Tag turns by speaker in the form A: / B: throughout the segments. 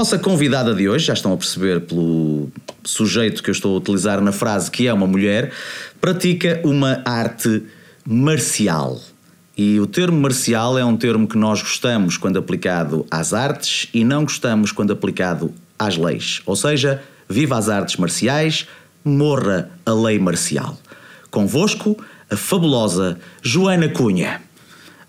A: nossa convidada de hoje, já estão a perceber pelo sujeito que eu estou a utilizar na frase que é uma mulher, pratica uma arte marcial. E o termo marcial é um termo que nós gostamos quando aplicado às artes e não gostamos quando aplicado às leis. Ou seja, viva as artes marciais, morra a lei marcial. Convosco, a fabulosa Joana Cunha.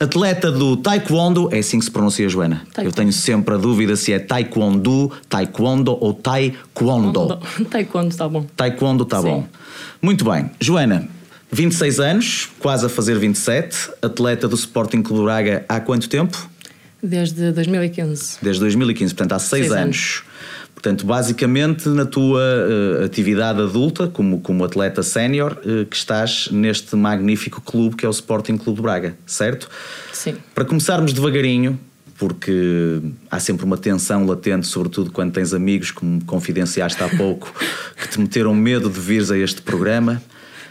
A: Atleta do Taekwondo, é assim que se pronuncia, Joana?
B: Taekwondo.
A: Eu tenho sempre a dúvida se é Taekwondo, Taekwondo ou Taekwondo.
B: Taekwondo está bom.
A: Taekwondo está bom. Muito bem. Joana, 26 anos, quase a fazer 27, atleta do Sporting Clube Braga há quanto tempo?
B: Desde 2015.
A: Desde 2015, portanto há 6
B: Seis
A: anos. Portanto, basicamente na tua eh, atividade adulta, como, como atleta sénior, eh, que estás neste magnífico clube que é o Sporting Clube Braga, certo?
B: Sim.
A: Para começarmos devagarinho, porque há sempre uma tensão latente, sobretudo quando tens amigos, como confidenciaste há pouco, que te meteram medo de vires a este programa.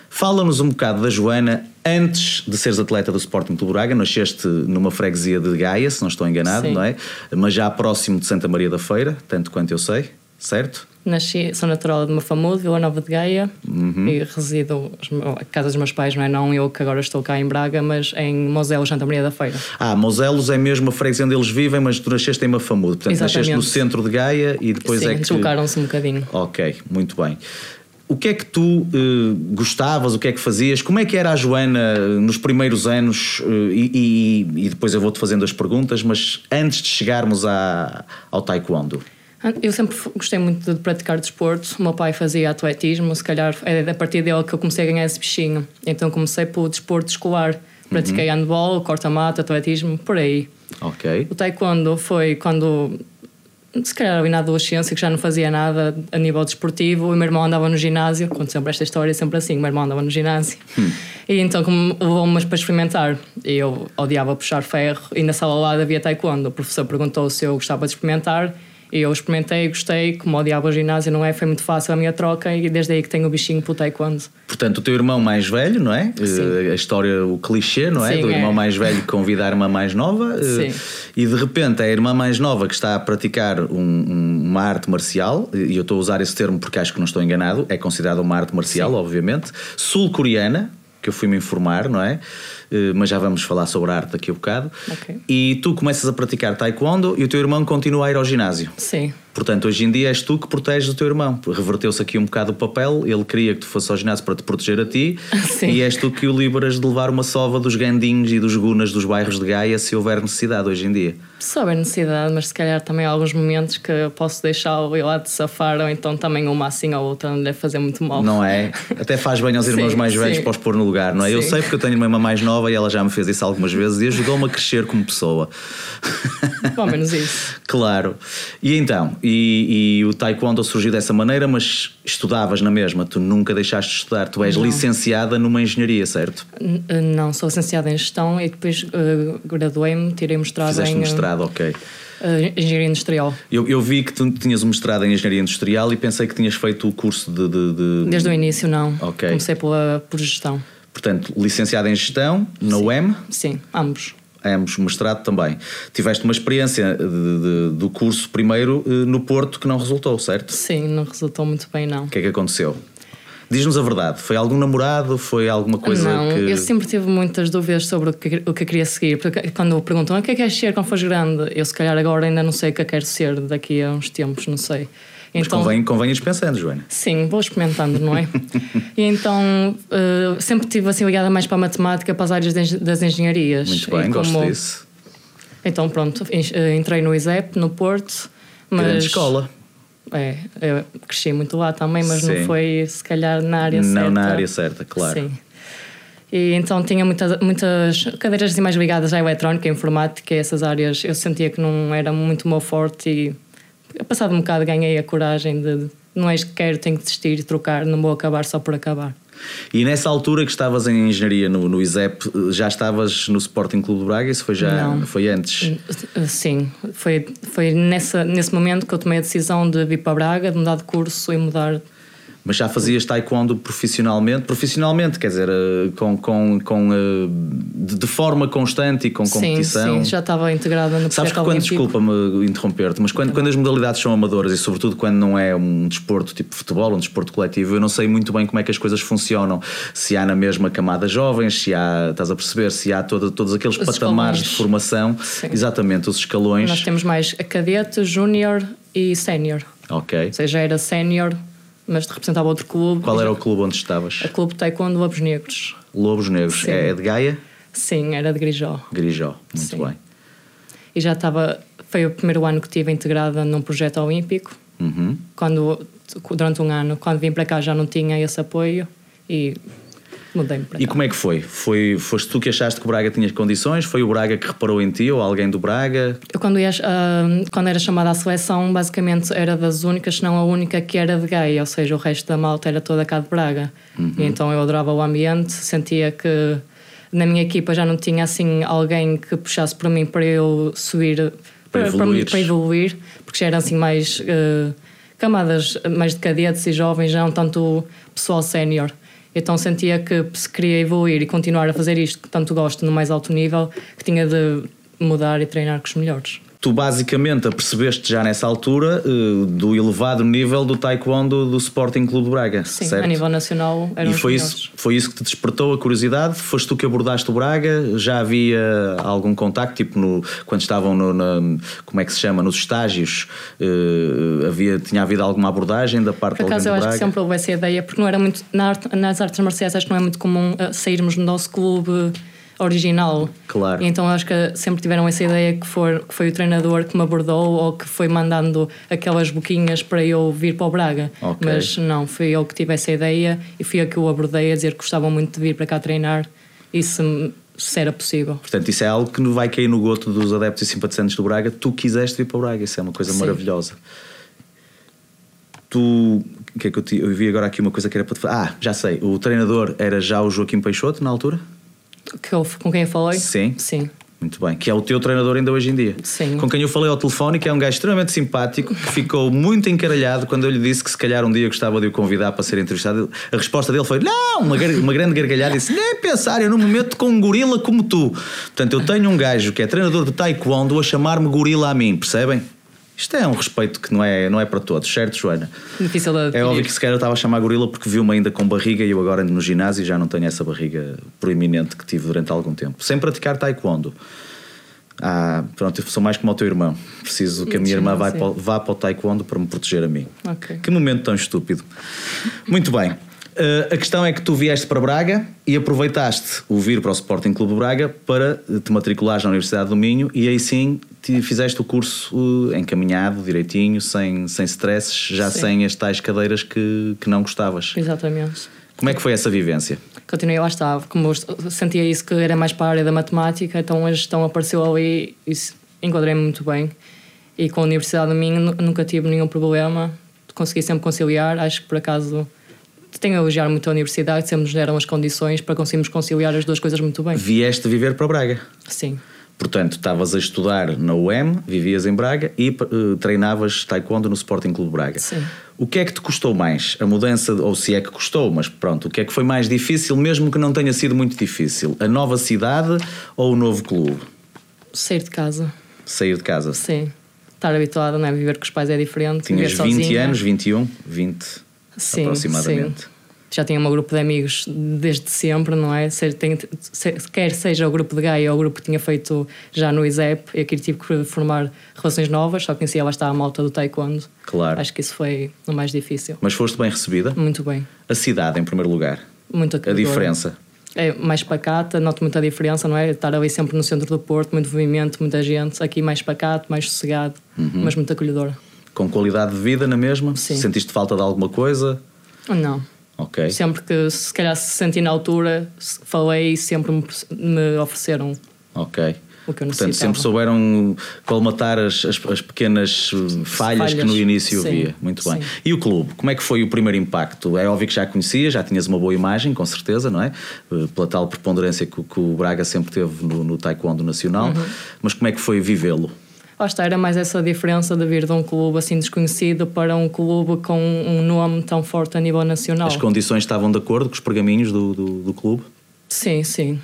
A: Fala-nos um bocado da Joana antes de seres atleta do Sporting Clube Braga. Nasceste numa freguesia de Gaia, se não estou enganado,
B: Sim.
A: não é? Mas já próximo de Santa Maria da Feira, tanto quanto eu sei, certo?
B: Nasci, sou natural de Mafamudo, Vila Nova de Gaia
A: Uhum.
B: e resido a casa dos meus pais, não é? Não eu que agora estou cá em Braga, mas em Moselo, Santa Maria da Feira.
A: Ah, Moselos é mesmo a freguesia onde eles vivem, mas tu nasceste em Mafamudo. Portanto, nasceste no
B: Exatamente.
A: centro de Gaia e depois
B: Sim,
A: é que.
B: deslocaram-se um bocadinho.
A: Ok, muito bem. O que é que tu eh, gostavas, o que é que fazias? Como é que era a Joana eh, nos primeiros anos? eh, e, e- e depois eu vou-te fazendo as perguntas, mas antes de chegarmos à- ao Taekwondo.
B: Eu sempre gostei muito de praticar desporto. O meu pai fazia atletismo, se calhar é a partir dele que eu comecei a ganhar esse bichinho. Então comecei pelo desporto escolar. Pratiquei
A: Uhum.
B: handball, corta-mata, atletismo, por aí.
A: Ok.
B: O taekwondo foi quando, se calhar ali na adolescência, que já não fazia nada a nível desportivo, e o meu irmão andava no ginásio, conto sempre esta história, sempre assim, o meu irmão andava no ginásio. E então, como levou-me para experimentar, e eu odiava puxar ferro, e na sala lá havia taekwondo. O professor perguntou se eu gostava de experimentar, eu experimentei, gostei, como odiava o ginásio, não é? Foi muito fácil a minha troca, e desde aí que tenho o bichinho pelo taekwondo.
A: Portanto, o teu irmão mais velho, não é?
B: Sim.
A: Eh, a história, o clichê, não é?
B: Sim,
A: Do
B: é.
A: irmão mais velho convidar a irmã mais nova. eh,
B: Sim.
A: E de repente é a irmã mais nova que está a praticar um- um- uma arte marcial, e eu estou a usar esse termo porque acho que não estou enganado, é considerada uma arte marcial, obviamente, sul-coreana, que eu fui-me informar, não é? Eh, Mas já vamos falar sobre a arte daqui a bocado.
B: Ok.
A: E tu começas a praticar taekwondo e o teu irmão continua a ir ao ginásio.
B: Sim.
A: Portanto, hoje em dia és tu que proteges o teu irmão. Reverteu-se aqui um bocado o papel, ele queria que tu fosse ao ginásio para te proteger a ti
B: Sim.
A: e és tu que o liberas de levar uma sova dos gandinhos e dos gunas dos bairros de Gaia se houver necessidade hoje em dia.
B: Se houver necessidade, mas se calhar também há alguns momentos que eu posso deixá-lo ir lá de safar, ou então também uma assim ou outra não deve fazer muito mal.
A: Não é? Até faz bem aos irmãos
B: Sim,
A: mais velhos
B: sim.
A: para os pôr no lugar, não é? Eu
B: Sim.
A: sei porque eu tenho uma irmã mais nova e ela já me fez isso algumas vezes e ajudou-me a crescer como pessoa.
B: Pelo menos isso.
A: Claro. E então, e, e o taekwondo surgiu dessa maneira, mas estudavas na mesma, tu nunca deixaste de estudar, tu és
B: Não.
A: licenciada numa engenharia, certo?
B: N- Não, sou licenciada em gestão e depois eh, graduei-me, tirei mestrado
A: Fizeste
B: em eh,
A: mestrado, ok.
B: eh, engenharia industrial.
A: Eu, eu vi que tu tinhas um mestrado em engenharia industrial e pensei que tinhas feito o curso de. de- de-
B: Desde o início, não.
A: Ok.
B: Comecei pela, por gestão.
A: Portanto, licenciado em gestão, na UEM,
B: Sim, ambos.
A: ambos mestrado também. Tiveste uma experiência de- de- do curso primeiro eh, no Porto que não resultou, certo?
B: Sim, não resultou muito bem, não.
A: O que é que aconteceu? Diz-nos a verdade. Foi algum namorado? Foi alguma coisa
B: não,
A: que.
B: eu sempre tive muitas dúvidas sobre o que, o que eu queria seguir. Porque quando me perguntam o que é que queres ser quando fores grande, eu se calhar agora ainda não sei o que eu quero ser daqui a uns tempos, não sei.
A: Mas
B: Então,
A: convém, convém ir pensando, Joana.
B: Sim, vou experimentando, não é? e então eh, sempre estive assim ligada mais para a matemática, para as áreas de das engenharias.
A: Muito bem,
B: E
A: gosto
B: como-
A: disso.
B: Então pronto, eh, entrei no ISEP, no Porto. Mas,
A: Grande escola.
B: É, eu cresci muito lá também, mas
A: Sim.
B: não foi se calhar na área certa.
A: Não na área certa, claro.
B: Sim. E então tinha muitas, muitas cadeiras assim mais ligadas à eletrónica, à informática, e essas áreas eu sentia que não era muito o meu forte e passado um bocado ganhei a coragem de não és que quero, tenho que desistir e trocar, não vou acabar só por acabar.
A: E nessa altura que estavas em engenharia no, no ISEP, já estavas no Sporting Clube de Braga? Isso foi já
B: Não.
A: foi antes?
B: Sim, foi, foi nessa, nesse momento que eu tomei a decisão de vir para Braga, de mudar de curso e mudar
A: Mas já fazias taekwondo profissionalmente? Profissionalmente, quer dizer, eh, com, com, com, eh, de forma constante e com competição?
B: Sim, sim já estava integrada no
A: Sabes que quando, desculpa-me interromper-te, mas quando, quando as modalidades são amadoras e sobretudo quando não é um desporto tipo futebol, um desporto coletivo, eu não sei muito bem como é que as coisas funcionam. Se há na mesma camada jovens, se há, estás a perceber, se há todo, todos aqueles os patamares escalões. de formação, sim. exatamente, os escalões.
B: Nós temos mais cadete, júnior e sénior.
A: Ok.
B: Ou seja, era sénior mas representava outro clube.
A: Qual era o clube onde estavas?
B: A clube Taekwondo Lobos Negros.
A: Lobos Negros, Sim. é de Gaia?
B: Sim, era de Grijó.
A: Grijó, muito Sim. bem.
B: E já estava, foi o primeiro ano que estive integrada num projeto olímpico.
A: Uhum.
B: Quando, durante um ano, quando vim para cá já não tinha esse apoio e mudei-me para
A: E como é que foi? foi? Foste tu que achaste que o Braga tinha condições? Foi o Braga que reparou em ti ou alguém do Braga?
B: Eu, quando, ia, uh, quando era chamada à seleção, basicamente era das únicas, se não a única, que era de gay, ou seja, o resto da malta era toda cá de Braga. Uhum. E então eu adorava o ambiente, sentia que na minha equipa já não tinha assim alguém que puxasse para mim para eu subir, para, para, para, para evoluir, porque já eram assim mais. Uh, camadas mais de cadetes e jovens, já não tanto pessoal sénior. Então sentia que se queria evoluir e continuar a fazer isto que tanto gosto no mais alto nível, que tinha de mudar e treinar com os melhores
A: tu basicamente apercebeste já nessa altura uh, do elevado nível do taekwondo do Sporting Clube de Braga,
B: Sim,
A: certo?
B: a nível nacional
A: E foi isso, foi isso que te despertou a curiosidade? Foste tu que abordaste o Braga? Já havia algum contacto, tipo no, quando estavam no, na, como é que se chama, nos estágios, uh, havia, tinha havido alguma abordagem da parte
B: Por acaso
A: eu
B: acho que sempre houve essa ideia, porque não era muito, nas artes marciais acho que não é muito comum uh, sairmos do nosso clube original.
A: Claro.
B: E então acho que sempre tiveram essa ideia que, for, que foi o treinador que me abordou ou que foi mandando aquelas boquinhas para eu vir para o Braga.
A: Okay.
B: Mas não, fui eu que tive essa ideia e fui eu que o abordei a dizer que gostavam muito de vir para cá treinar e se, se era possível.
A: Portanto, isso é algo que vai cair no goto dos adeptos e simpatizantes do Braga. Tu quiseste vir para o Braga, isso é uma coisa Sim. maravilhosa. Tu que é que eu, te, eu vi agora aqui uma coisa que era para te Ah, já sei. O treinador era já o Joaquim Peixoto na altura?
B: Que eu, com quem eu falei?
A: Sim.
B: Sim.
A: Muito bem, que é o teu treinador ainda hoje em dia.
B: Sim.
A: Com quem eu falei ao telefone, que é um gajo extremamente simpático, que ficou muito encaralhado quando eu lhe disse que se calhar um dia gostava de o convidar para ser entrevistado. A resposta dele foi: Não, uma, uma grande gargalhada. Disse: Nem pensar, eu não me meto com um gorila como tu. Portanto, eu tenho um gajo que é treinador de taekwondo a chamar-me gorila a mim, percebem? Isto é um respeito que não é, não é para todos, certo, Joana?
B: Difícil de
A: É óbvio que se calhar eu estava a chamar gorila porque viu-me ainda com barriga e eu agora no ginásio já não tenho essa barriga proeminente que tive durante algum tempo. Sem praticar taekwondo. Ah, pronto, eu sou mais como o teu irmão. Preciso que a minha irmã vá para, vá para o taekwondo para me proteger a mim.
B: Okay.
A: Que momento tão estúpido. Muito bem. Uh, a questão é que tu vieste para Braga e aproveitaste o vir para o Sporting Clube Braga para te matriculares na Universidade do Minho e aí sim te fizeste o curso uh, encaminhado, direitinho, sem, sem stresses, já sim. sem as tais cadeiras que, que não gostavas.
B: Exatamente.
A: Como é que foi essa vivência?
B: Continuei lá estava, como eu sentia isso que era mais para a área da matemática, então a gestão apareceu ali e enquadrei-me muito bem. E com a Universidade do Minho nunca tive nenhum problema, consegui sempre conciliar, acho que por acaso tenho a elogiar muito a universidade, sempre nos deram as condições para conseguirmos conciliar as duas coisas muito bem.
A: Vieste viver para Braga?
B: Sim.
A: Portanto, estavas a estudar na UEM, vivias em Braga e uh, treinavas taekwondo no Sporting Clube Braga.
B: Sim.
A: O que é que te custou mais? A mudança, ou se é que custou, mas pronto, o que é que foi mais difícil, mesmo que não tenha sido muito difícil? A nova cidade ou o novo clube?
B: Sair de casa.
A: Sair de casa?
B: Sim. Estar habituada, não é? Viver com os pais é diferente.
A: Tinhas 20
B: sozinha.
A: anos, 21, 20
B: sim,
A: aproximadamente.
B: Sim. Já tinha um grupo de amigos desde sempre, não é? quer seja o grupo de Gaia ou o grupo que tinha feito já no ISEP, e aqui tive que formar relações novas, só conhecia lá está a malta do Taekwondo.
A: Claro.
B: Acho que isso foi o mais difícil.
A: Mas foste bem recebida?
B: Muito bem.
A: A cidade, em primeiro lugar?
B: Muito
A: A diferença?
B: É mais pacata, noto muita diferença, não é? Estar ali sempre no centro do Porto, muito movimento, muita gente. Aqui mais pacato, mais sossegado,
A: uhum.
B: mas muito acolhedora
A: com qualidade de vida na mesma?
B: Sim.
A: Sentiste falta de alguma coisa?
B: Não.
A: Ok.
B: Sempre que se calhar se senti na altura, falei e sempre me, ofereceram.
A: Ok.
B: O que eu
A: Portanto, sempre souberam colmatar as, as, as pequenas falhas, falhas, que no início
B: sim,
A: havia. Muito bem.
B: Sim.
A: E o clube? Como é que foi o primeiro impacto? É óbvio que já conhecia, já tinhas uma boa imagem, com certeza, não é? Eh, pela tal preponderância que, que o Braga sempre teve no, no Taekwondo Nacional.
B: Uhum.
A: Mas como é que foi vivê-lo?
B: Lá está, era mais essa diferença de vir de um clube assim desconhecido para um clube com um nome tão forte a nível nacional.
A: As condições estavam de acordo com os pergaminhos do, do, do clube?
B: Sim, sim.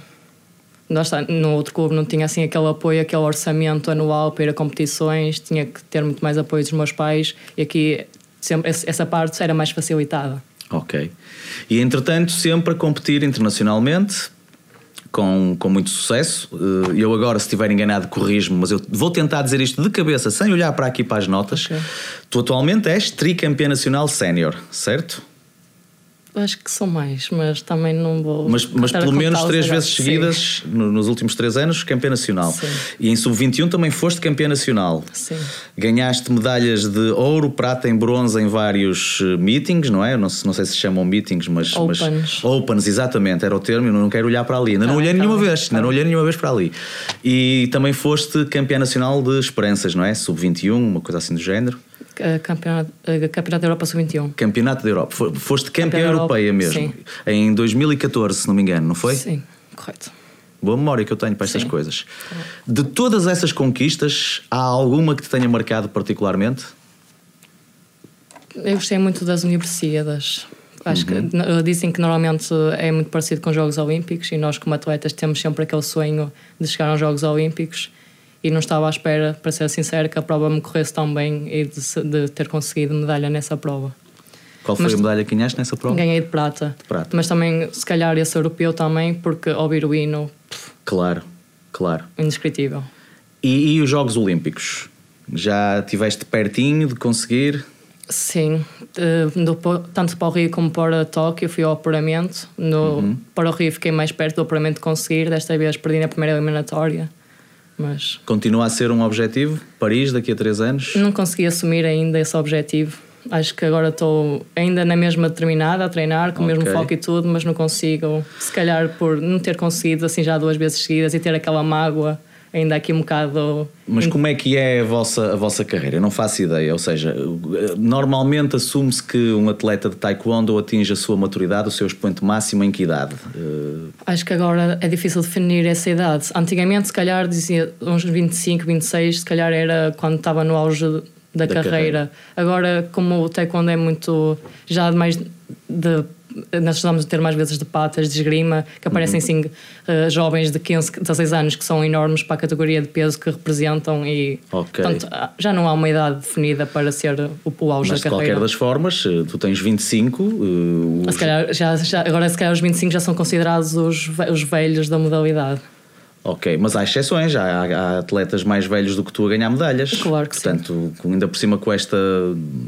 B: Está, no outro clube não tinha assim aquele apoio, aquele orçamento anual para ir a competições, tinha que ter muito mais apoio dos meus pais e aqui sempre, essa parte era mais facilitada.
A: Ok. E entretanto, sempre a competir internacionalmente, com, com muito sucesso. Eh, eu agora, se estiver enganado, corrijo-me, mas eu vou tentar dizer isto de cabeça, sem olhar para aqui para as notas. Okay. Tu atualmente és tricampeã nacional sénior, certo?
B: Acho que são mais, mas também não vou.
A: Mas, mas pelo menos três vezes seguidas, no, nos últimos três anos, campeã nacional. Sim. E em sub-21 também foste campeã nacional.
B: Sim.
A: Ganhaste medalhas de ouro, prata e bronze em vários eh, meetings, não é? Não, não sei se chamam meetings, mas.
B: Opens.
A: Mas, opens, exatamente, era o termo, eu não quero olhar para ali. Ainda não, não olhei tá nenhuma vez, ainda não olhei nenhuma vez para ali. E também foste campeã nacional de esperanças, não é? Sub-21, uma coisa assim do género.
B: Campeonato, Campeonato da Europa Sub-21.
A: Campeonato da Europa. Foste campeã europeia mesmo. Sim. Em 2014, se não me engano, não foi?
B: Sim, correto.
A: Boa memória que eu tenho para estas Sim. coisas. De todas essas conquistas, há alguma que te tenha marcado particularmente?
B: Eu gostei muito das Universidades. Acho uhum. que dizem que normalmente é muito parecido com os Jogos Olímpicos e nós, como atletas, temos sempre aquele sonho de chegar aos Jogos Olímpicos e não estava à espera, para ser sincero, que a prova me corresse tão bem e de, de ter conseguido medalha nessa prova.
A: Qual foi mas, a medalha que ganhaste nessa prova?
B: Ganhei de prata.
A: de prata.
B: Mas também, se calhar, esse europeu também, porque ouvir o hino.
A: Claro, claro.
B: Indescritível.
A: E, e os Jogos Olímpicos? Já tiveste pertinho de conseguir?
B: Sim, do, tanto para o Rio como para Tóquio fui ao apuramento. No, uhum. Para o Rio fiquei mais perto do apuramento de conseguir, desta vez perdi na primeira eliminatória. Mas...
A: Continua a ser um objetivo? Paris daqui a três anos?
B: Não consegui assumir ainda esse objetivo. Acho que agora estou ainda na mesma determinada a treinar, com o mesmo foco e tudo, mas não consigo. Se calhar por não ter conseguido assim já duas vezes seguidas e ter aquela mágoa ainda aqui um bocado.
A: Mas como é que é a vossa, a vossa carreira? Eu não faço ideia. Ou seja, normalmente assume-se que um atleta de taekwondo atinge a sua maturidade, o seu expoente máximo em que idade? Uh...
B: Acho que agora é difícil definir essa idade. Antigamente, se calhar, dizia uns 25, 26, se calhar era quando estava no auge da, da carreira. carreira. Agora, como o taekwondo é muito já mais de nós precisamos ter mais vezes de patas, de esgrima, que aparecem uhum. sim uh, jovens de 15, 16 anos que são enormes para a categoria de peso que representam e
A: okay.
B: portanto, ah, já não há uma idade definida para ser o, o auge
A: Mas
B: da carreira. De
A: qualquer das formas, eh, tu tens 25. Uh,
B: os... se calhar, já, já, agora se calhar os 25 já são considerados os, os velhos da modalidade.
A: Ok, mas há exceções, há, há, atletas mais velhos do que tu a ganhar medalhas.
B: Claro que
A: Portanto, sim. ainda por cima com esta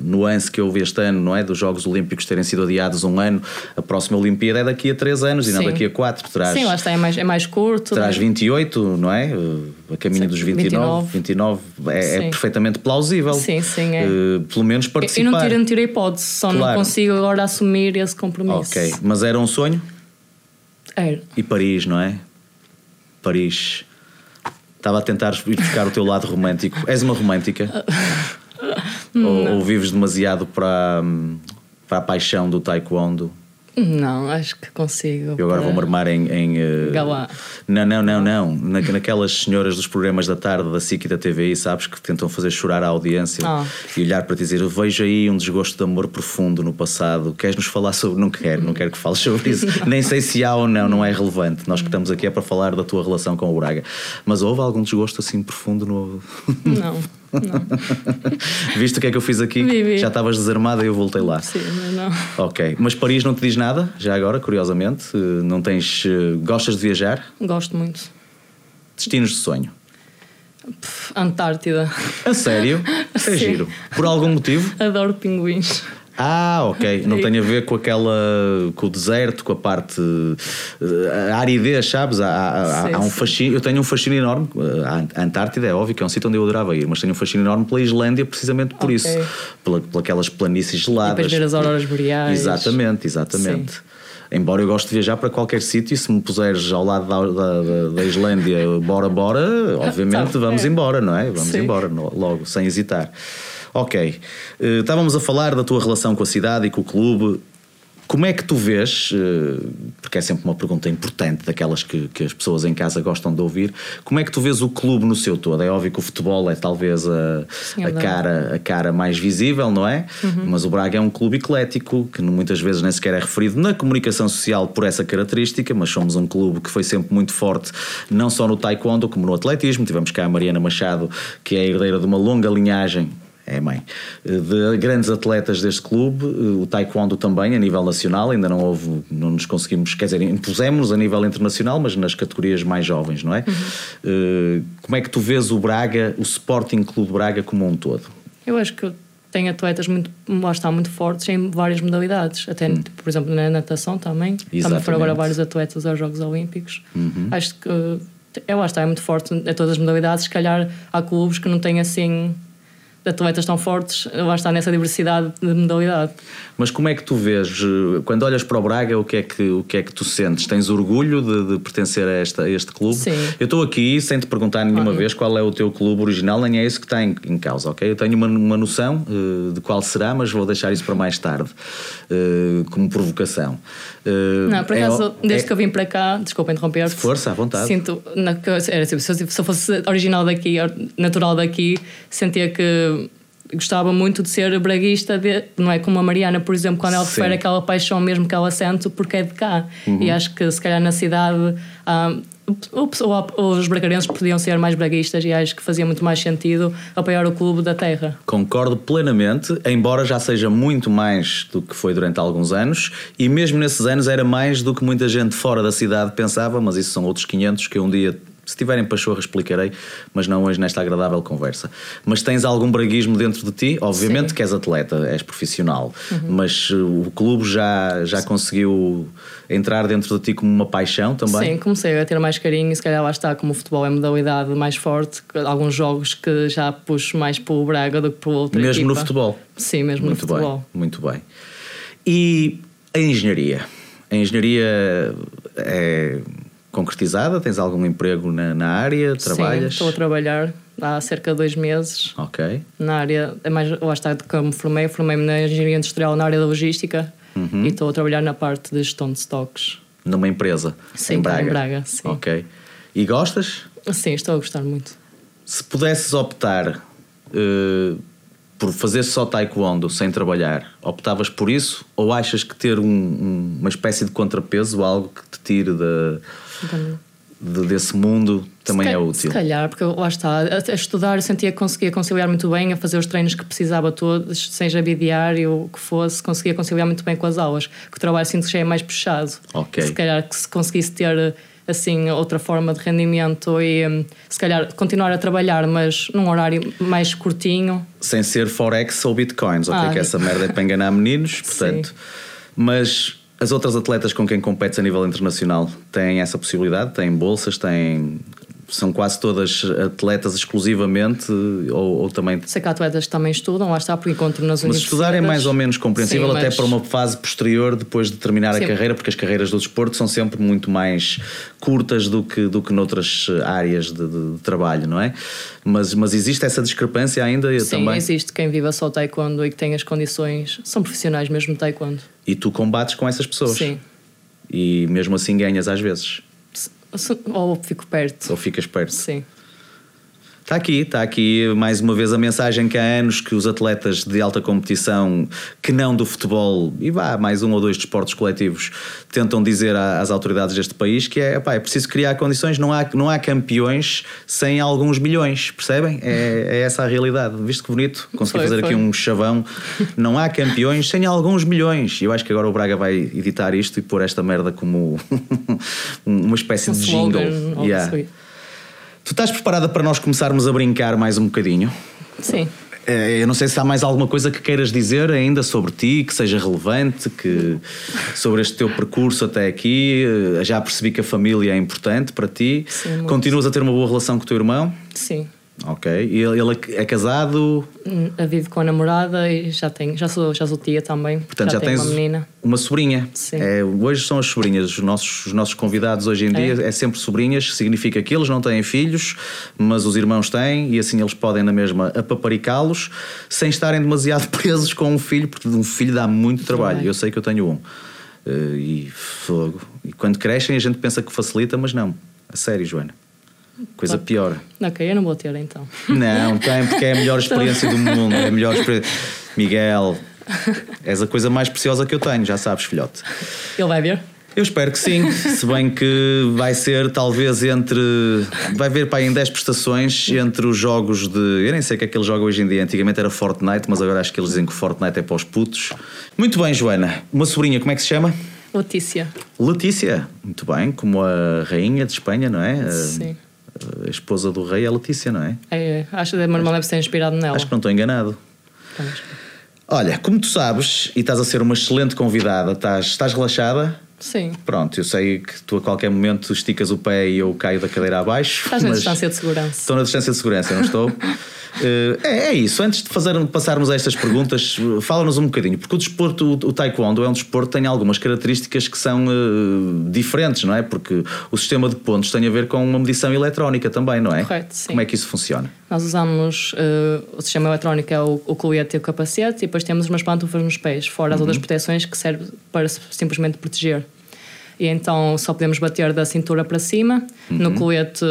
A: nuance que houve este ano, não é? Dos Jogos Olímpicos terem sido adiados um ano, a próxima Olimpíada é daqui a 3 anos sim. e não daqui a 4.
B: Terás, sim, lá está, é mais, é mais curto.
A: Terás né? 28, não é? A caminho sim, dos 29. 29, 29 é, é, perfeitamente plausível.
B: Sim, sim. É.
A: Uh, pelo menos participar.
B: Eu não tirei, não tirei hipótese, só claro. não consigo agora assumir esse compromisso.
A: Ok, mas era um sonho?
B: Era.
A: E Paris, não é? Paris Estava a tentar ir buscar o teu lado romântico. És uma romântica? ou, ou, vives demasiado para, para a paixão do taekwondo?
B: Não, acho que consigo.
A: Eu agora vou-me armar em. em uh...
B: Galá.
A: Não, não, não, não. Na, naquelas senhoras dos programas da tarde da SIC e da TVI, sabes, que tentam fazer chorar a audiência oh. e olhar para dizer: vejo aí um desgosto de amor profundo no passado. Queres-nos falar sobre. Não quero, não quero que fales sobre isso. Nem sei se há ou não, não é relevante. Nós que estamos aqui é para falar da tua relação com o Braga. Mas houve algum desgosto assim profundo no.
B: Não.
A: Viste o que é que eu fiz aqui?
B: Vi,
A: Já estavas desarmada e eu voltei lá.
B: Sim, mas não.
A: Ok. Mas Paris não te diz nada, já agora, curiosamente? Não tens. Eh, gostas de viajar?
B: Gosto muito.
A: Destinos de sonho?
B: Antártida.
A: A sério? É Sim. giro. Por algum motivo?
B: Adoro pinguins.
A: Ah, ok. Não tem a ver com aquela. com o deserto, com a parte. Eh, a aridez, sabes? Há, há, há um fascínio. Eu tenho um fascínio enorme. A Antártida é óbvio que é um sítio onde eu adorava ir, mas tenho um fascínio enorme pela Islândia precisamente por okay. isso. Pela, pelas aquelas planícies geladas. E
B: depois ver as auroras boreais.
A: Exatamente, exatamente. Sim. Embora eu goste de viajar para qualquer sítio, e se me puseres ao lado da, da, da Islândia, bora, bora, obviamente tá, vamos é. embora, não é? Vamos Sim. embora logo, sem hesitar. Ok. Uh, estávamos a falar da tua relação com a cidade e com o clube. Como é que tu vês, eh, porque é sempre uma pergunta importante daquelas que, que, as pessoas em casa gostam de ouvir, como é que tu vês o clube no seu todo? É óbvio que o futebol é talvez a, Sim, a cara, a cara mais visível, não é? Uhum. Mas o Braga é um clube eclético, que muitas vezes nem sequer é referido na comunicação social por essa característica, mas somos um clube que foi sempre muito forte, não só no taekwondo como no atletismo. Tivemos cá a Mariana Machado, que é a herdeira de uma longa linhagem é mãe, de grandes atletas deste clube, o taekwondo também a nível nacional, ainda não houve, não nos conseguimos, quer dizer, impusemos a nível internacional, mas nas categorias mais jovens, não é? Uhum. Como é que tu vês o Braga, o Sporting Clube Braga como um todo?
B: Eu acho que tem atletas muito, lá está, muito fortes em várias modalidades, até, hum. por exemplo, na natação também, Exatamente. também foram agora vários atletas aos Jogos Olímpicos. Uhum. Acho que, é lá está, é muito forte em todas as modalidades, se calhar há clubes que não têm assim atletas tão fortes, lá está nessa diversidade de modalidade.
A: Mas como é que tu vês, eh, quando olhas para o Braga, o que é que, o que, é que tu sentes? Tens orgulho de, de pertencer a, esta, a este clube?
B: Sim.
A: Eu estou aqui sem te perguntar nenhuma vez qual é o teu clube original, nem é isso que está em, em causa, ok? Eu tenho uma, uma noção uh, de qual será, mas vou deixar isso para mais tarde, uh, como provocação.
B: Uh, Não, por acaso, é, desde é, que eu vim para cá, desculpa interromper-te.
A: Força, à vontade.
B: Sinto, na, era, tipo, se eu fosse original daqui, natural daqui, sentia que gostava muito de ser braguista, de, não é como a Mariana, por exemplo, quando ela Sim. refere aquela paixão mesmo que ela sente porque é de cá. Uhum. E acho que se calhar na cidade. Ah, os bragarenses podiam ser mais braguistas e acho que fazia muito mais sentido apoiar o clube da terra.
A: Concordo plenamente, embora já seja muito mais do que foi durante alguns anos e mesmo nesses anos era mais do que muita gente fora da cidade pensava, mas isso são outros 500 que um dia se tiverem pachorra, explicarei, mas não hoje nesta agradável conversa. Mas tens algum braguismo dentro de ti? Obviamente Sim. que és atleta, és profissional, uhum. mas uh, o clube já, já conseguiu entrar dentro de ti como uma paixão também?
B: Sim, comecei a ter mais carinho e se calhar lá está, como o futebol é modalidade mais forte, alguns jogos que já puxo mais para o Braga do que para outra
A: Mesmo
B: equipa.
A: no futebol?
B: Sim, mesmo
A: muito
B: no futebol.
A: Bem, muito bem. E a engenharia? A engenharia é concretizada? Tens algum emprego na, na área? Trabalhas?
B: Sim, estou a trabalhar há cerca de dois meses.
A: Ok.
B: Na área, é mais, lá está de como formei, formei-me na engenharia industrial na área da logística uhum. e estou a trabalhar na parte de gestão de stocks.
A: Numa empresa?
B: Sim,
A: em Braga?
B: em Braga, sim.
A: Ok. E gostas?
B: Sim, estou a gostar muito.
A: Se pudesses optar uh, por fazer só taekwondo sem trabalhar, optavas por isso? Ou achas que ter um, um, uma espécie de contrapeso, algo que te tire da de, desse mundo também é útil.
B: Se calhar, porque lá está, a, estudar eu sentia que conseguia conciliar muito bem, a fazer os treinos que precisava todos, seja bidiário, o que fosse, conseguia conciliar muito bem com as aulas. Que o trabalho sinto já é mais puxado.
A: Ok.
B: Se calhar que se conseguisse ter assim outra forma de rendimento e hum, se calhar continuar a trabalhar, mas num horário mais curtinho.
A: Sem ser Forex ou Bitcoins, ok? Ah, que essa merda é para enganar meninos, portanto. Sim. Mas as outras atletas com quem competes a nível internacional têm essa possibilidade? Têm bolsas? Têm são quase todas atletas exclusivamente ou, ou, também.
B: Sei que há atletas que também estudam, lá está, porque encontro nas
A: Mas estudar é mais ou menos compreensível, Sim, até para uma fase posterior, depois de terminar Sim. a carreira, porque as carreiras do desporto são sempre muito mais curtas do que, do que noutras áreas de, de, de trabalho, não é? Mas, mas existe essa discrepância ainda
B: Sim,
A: também?
B: existe quem viva só taekwondo e que tem as condições, são profissionais mesmo taekwondo.
A: E tu combates com essas pessoas?
B: Sim.
A: E mesmo assim ganhas às vezes?
B: Ou fico perto.
A: Ou ficas perto.
B: Sim.
A: Está aqui, está aqui mais uma vez a mensagem que há anos que os atletas de alta competição, que não do futebol, e vá, mais um ou dois desportos coletivos, tentam dizer às autoridades deste país que é, pá, é preciso criar condições, não há, não há campeões sem alguns milhões, percebem? É, é essa a realidade. Viste que bonito? Consegui foi, fazer foi. aqui um chavão. Não há campeões sem alguns milhões. E eu acho que agora o Braga vai editar isto e pôr esta merda como uma espécie um de jingle. Yeah. Tu estás preparada para nós começarmos a brincar mais um bocadinho?
B: Sim.
A: Eh, eu não sei se há mais alguma coisa que queiras dizer ainda sobre ti, que seja relevante, que sobre este teu percurso até aqui. Eh, já percebi que a família é importante para ti.
B: Sim,
A: Continuas a ter uma boa relação com o teu irmão?
B: Sim.
A: Ok. E ele é casado?
B: Hum, vive com a namorada e já tem, já sou, já sou tia também.
A: Portanto, já, já tens uma menina. Uma sobrinha.
B: Sim.
A: É, hoje são as sobrinhas. Os nossos, os nossos convidados hoje em dia é. é sempre sobrinhas, significa que eles não têm filhos, mas os irmãos têm e assim eles podem na mesma apaparicá-los sem estarem demasiado presos com um filho, porque um filho dá muito trabalho. Eu sei que eu tenho um. Uh, e fogo. E quando crescem a gente pensa que facilita, mas não. A sério, Joana. Coisa
B: Claro.
A: pior.
B: Ok, eu não vou ter então.
A: Não, tem, porque é a melhor experiência do mundo. É a melhor experiência. Miguel, és a coisa mais preciosa que eu tenho, já sabes, filhote.
B: Ele vai ver?
A: Eu espero que sim, se bem que vai ser talvez entre. Vai haver para aí em 10 prestações entre os jogos de. Eu nem sei o que é que eles jogam hoje em dia. Antigamente era Fortnite, mas agora acho que eles dizem que Fortnite é para os putos. Muito bem, Joana. Uma sobrinha, como é que se chama?
B: Letícia.
A: Letícia. Muito bem, como a rainha de Espanha, não é?
B: Sim.
A: A esposa do rei é Letícia, não é?
B: É, acho que o meu irmão deve ser inspirado nela.
A: Acho que não estou enganado. Olha, como tu sabes, e estás a ser uma excelente convidada, estás, estás relaxada?
B: Sim.
A: Pronto, eu sei que tu a qualquer momento esticas o pé e eu caio da cadeira abaixo.
B: Estás na distância de segurança.
A: Estou na distância de segurança, não estou? Eh, é, é isso. Antes de fazer, passarmos a estas perguntas, fala-nos um bocadinho, porque o desporto, o, o taekwondo é um desporto que tem algumas características que são eh, diferentes, não é? Porque o sistema de pontos tem a ver com uma medição eletrónica também, não é?
B: Correto, sim.
A: Como é que isso funciona?
B: Nós usamos eh, o sistema eletrónico, é o, o colete e o capacete, e depois temos umas pantufas nos pés, fora as outras proteções que servem para simplesmente proteger. E então só podemos bater da cintura para cima. No colete,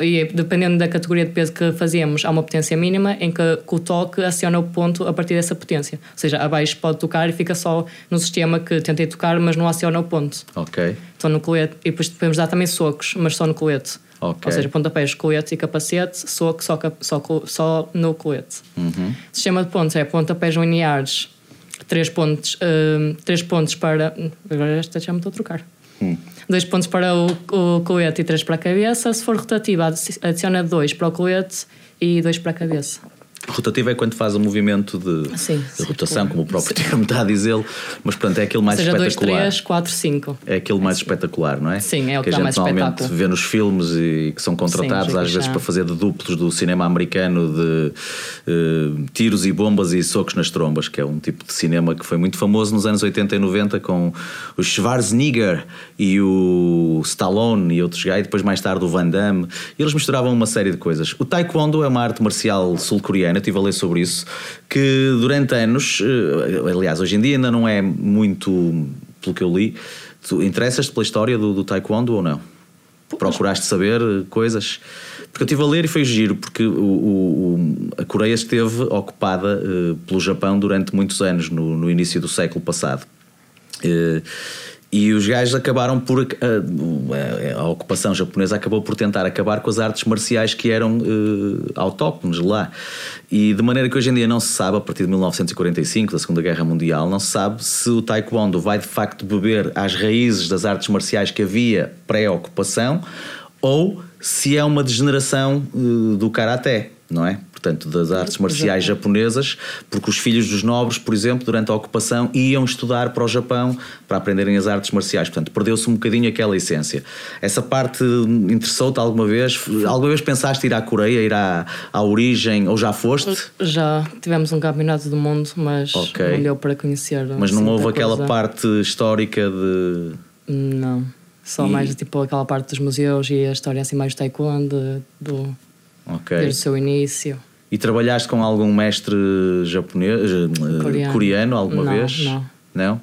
B: e dependendo da categoria de peso que fazemos, há uma potência mínima em que, que o toque aciona o ponto a partir dessa potência. Ou seja, abaixo pode tocar e fica só no sistema que tentei tocar, mas não aciona o ponto.
A: Ok.
B: Então no colete, e depois podemos dar também socos, mas só no colete.
A: Ok.
B: Ou seja, pontapés, colete e capacete, soco só, só, só no colete.
A: Uhum.
B: Sistema de pontos é pontapés lineares, três pontos, hum, três pontos para. Agora esta já me estou a trocar.
A: Hum.
B: Dois pontos para o, o colete e três para a cabeça. Se for rotativa, adi- adiciona dois para o colete e dois para a cabeça.
A: Rotativo é quando faz o movimento de,
B: Sim,
A: de
B: sim,
A: rotação, como o próprio termo está a dizê-lo, mas pronto, é aquele mais
B: Ou seja,
A: espetacular.
B: três, quatro, cinco.
A: É aquele mais espetacular, não é?
B: Sim, é o que
A: a
B: dá
A: gente normalmente vê nos filmes e que são contratados
B: Sim,
A: às vezes para fazer de duplos do cinema americano de eh, tiros e bombas e socos nas trombas, que é um tipo de cinema que foi muito famoso nos anos 80 e 90 com o Schwarzenegger e o Stallone e outros gajos, depois mais tarde o Van Damme. E eles misturavam uma série de coisas. O Taekwondo é uma arte marcial sul-coreana, eu estive a ler sobre isso, que durante anos, eh, aliás, hoje em dia ainda não é muito, pelo que eu li, tu interessas-te pela história do, do Taekwondo ou não? Procuraste saber eh, coisas? Porque eu estive a ler e foi giro, porque o, o- o- a Coreia esteve ocupada eh, pelo Japão durante muitos anos, no, no início do século passado. Eh, e os gajos acabaram por. eh, a, a ocupação japonesa acabou por tentar acabar com as artes marciais que eram eh, autóctones lá. E de maneira que hoje em dia não se sabe, a partir de 1945, da Segunda Guerra Mundial, não se sabe se o Taekwondo vai de facto beber às raízes das artes marciais que havia pré-ocupação ou se é uma degeneração eh, do karaté, não é? Portanto, das artes marciais japonesas, porque os filhos dos nobres, por exemplo, durante a ocupação, iam estudar para o Japão para aprenderem as artes marciais. Portanto, perdeu-se um bocadinho aquela essência. Essa parte interessou-te alguma vez? Alguma vez pensaste ir à Coreia, ir à, à origem, ou já foste?
B: Já tivemos um campeonato do mundo, mas
A: Ok.
B: não deu para conhecer.
A: Mas não houve aquela
B: coisa.
A: parte histórica de.
B: Não. Só
A: E-
B: mais tipo aquela parte dos museus e a história assim mais do taekwondo, do,
A: Ok.
B: desde o seu início.
A: E trabalhaste com algum mestre japonês, eh,
B: Coreano.
A: coreano alguma
B: Não,
A: vez?
B: não.
A: Não?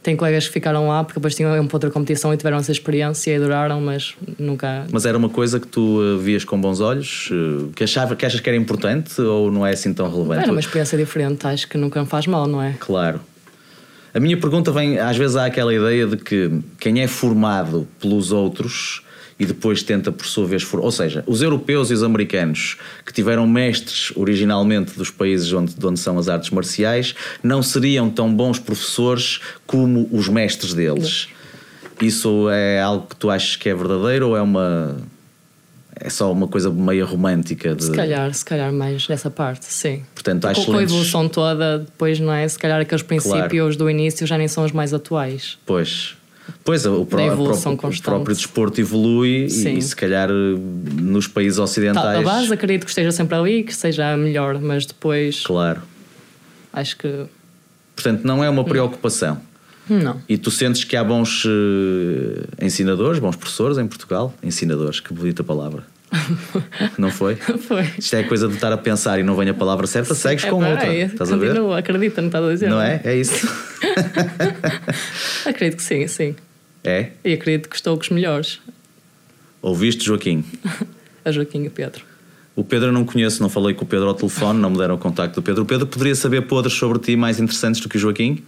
B: Tem colegas que ficaram lá porque depois tinham para outra competição e tiveram essa experiência e adoraram, mas nunca.
A: Mas era uma coisa que tu eh, vias com bons olhos? eh, Que, achava, que achas que era importante ou não é assim tão relevante?
B: Era uma experiência diferente, acho que nunca me faz mal, não é?
A: Claro. A minha pergunta vem, às vezes há aquela ideia de que quem é formado pelos outros e depois tenta por sua vez, for- ou seja, os europeus e os americanos que tiveram mestres originalmente dos países onde, de onde são as artes marciais não seriam tão bons professores como os mestres deles. Isso é algo que tu achas que é verdadeiro ou é uma é só uma coisa meio romântica de
B: Se calhar, se calhar mais nessa parte, sim.
A: Portanto, há
B: Com- a evolução toda, depois, não é? Se calhar aqueles princípios do início já nem são os mais atuais.
A: Pois. Pois, o, pró- o próprio, desporto evolui e, e se calhar eh, nos países
B: Tá,
A: ocidentais.
B: a base acredito que esteja sempre ali, que seja a melhor, mas depois
A: Claro.
B: acho que
A: Portanto, não é uma preocupação.
B: não.
A: E tu sentes que há bons eh, ensinadores, bons professores em Portugal? Ensinadores, que bonita palavra. Não foi?
B: Foi.
A: Isto é coisa de estar a pensar e não vem a palavra certa, segues
B: É,
A: com outra.
B: é,
A: Estás a ver?
B: continua, acredita que estás a dizer.
A: Não é? É isso.
B: Acredito que sim, sim.
A: É?
B: E acredito que estou com os melhores.
A: Ouviste, Joaquim?
B: A Joaquim e o Pedro.
A: O Pedro eu não conheço, não falei com o Pedro ao telefone, não me deram o contacto do Pedro. O Pedro poderia saber podres sobre ti mais interessantes do que o Joaquim?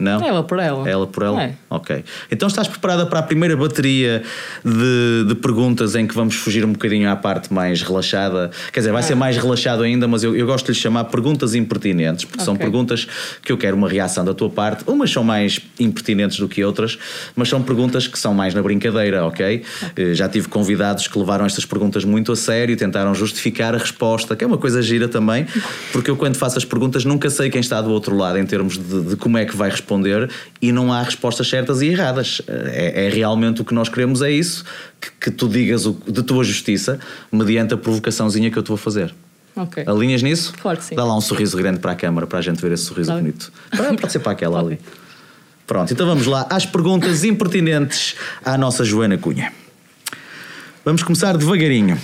A: Não?
B: Ela por ela.
A: Ela por ela?
B: É.
A: Ok. Então estás preparada para a primeira bateria de, de perguntas em que vamos fugir um bocadinho à parte mais relaxada? Quer dizer, vai ser mais relaxado ainda, mas eu, eu gosto de lhe chamar perguntas impertinentes, porque são
B: Ok.
A: perguntas que eu quero uma reação da tua parte. Umas são mais impertinentes do que outras, mas são perguntas que são mais na brincadeira, ok? Eh, Já tive convidados que levaram estas perguntas muito a sério e tentaram justificar a resposta, que é uma coisa gira também, porque eu quando faço as perguntas nunca sei quem está do outro lado em termos de, de como é que vai responder e não há respostas certas e erradas. É, é realmente o que nós queremos, é isso, que, que tu digas o, de tua justiça mediante a provocaçãozinha que eu te vou fazer.
B: Ok.
A: Alinhas nisso?
B: Claro que sim.
A: Dá lá um sorriso grande para a câmara para a gente ver esse sorriso
B: Claro.
A: bonito. Ah, Pode ser para aquela ali. Pronto, então vamos lá às perguntas impertinentes à nossa Joana Cunha. Vamos começar devagarinho.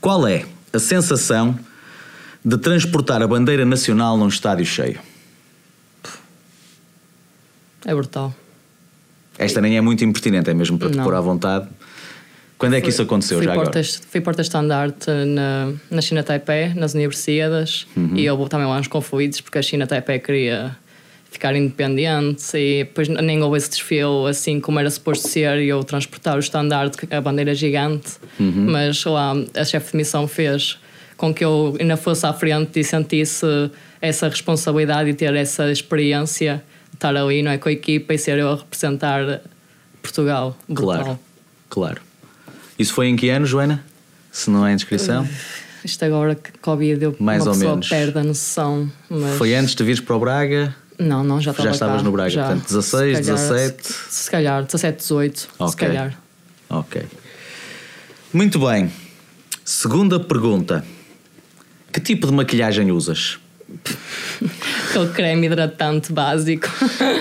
A: Qual é a sensação de transportar a bandeira nacional num estádio cheio?
B: É brutal.
A: Esta nem é muito impertinente, é mesmo para te
B: Não.
A: pôr à vontade. Quando é que isso aconteceu
B: fui
A: já agora?
B: Fui porta-estandarte na, na China Taipei, nas universidades,
A: Uhum.
B: e houve também lá uns conflitos, porque a China Taipei queria ficar independente e depois nem houve esse desfile assim como era suposto ser e eu transportar o estandarte, a bandeira gigante,
A: Uhum.
B: mas lá a chefe de missão fez com que eu ainda fosse à frente e sentisse essa responsabilidade e ter essa experiência estar ali não é, com a equipa e ser eu a representar Portugal.
A: Claro, claro. Isso foi em que ano, Joana? Se não é inscrição?
B: Isto agora que Covid deu
A: Mais
B: uma
A: ou
B: pessoa
A: menos.
B: perde a noção. Mas...
A: Foi antes de vires para o Braga?
B: Não, não, já estava
A: Já estavas
B: cá,
A: no Braga,
B: já.
A: portanto, 16,
B: Se calhar,
A: 17.
B: Se, se calhar, 17, 18. Se
A: Ok.
B: calhar.
A: Ok. Muito bem. Segunda pergunta. Que tipo de maquilhagem usas?
B: Aquele creme hidratante básico.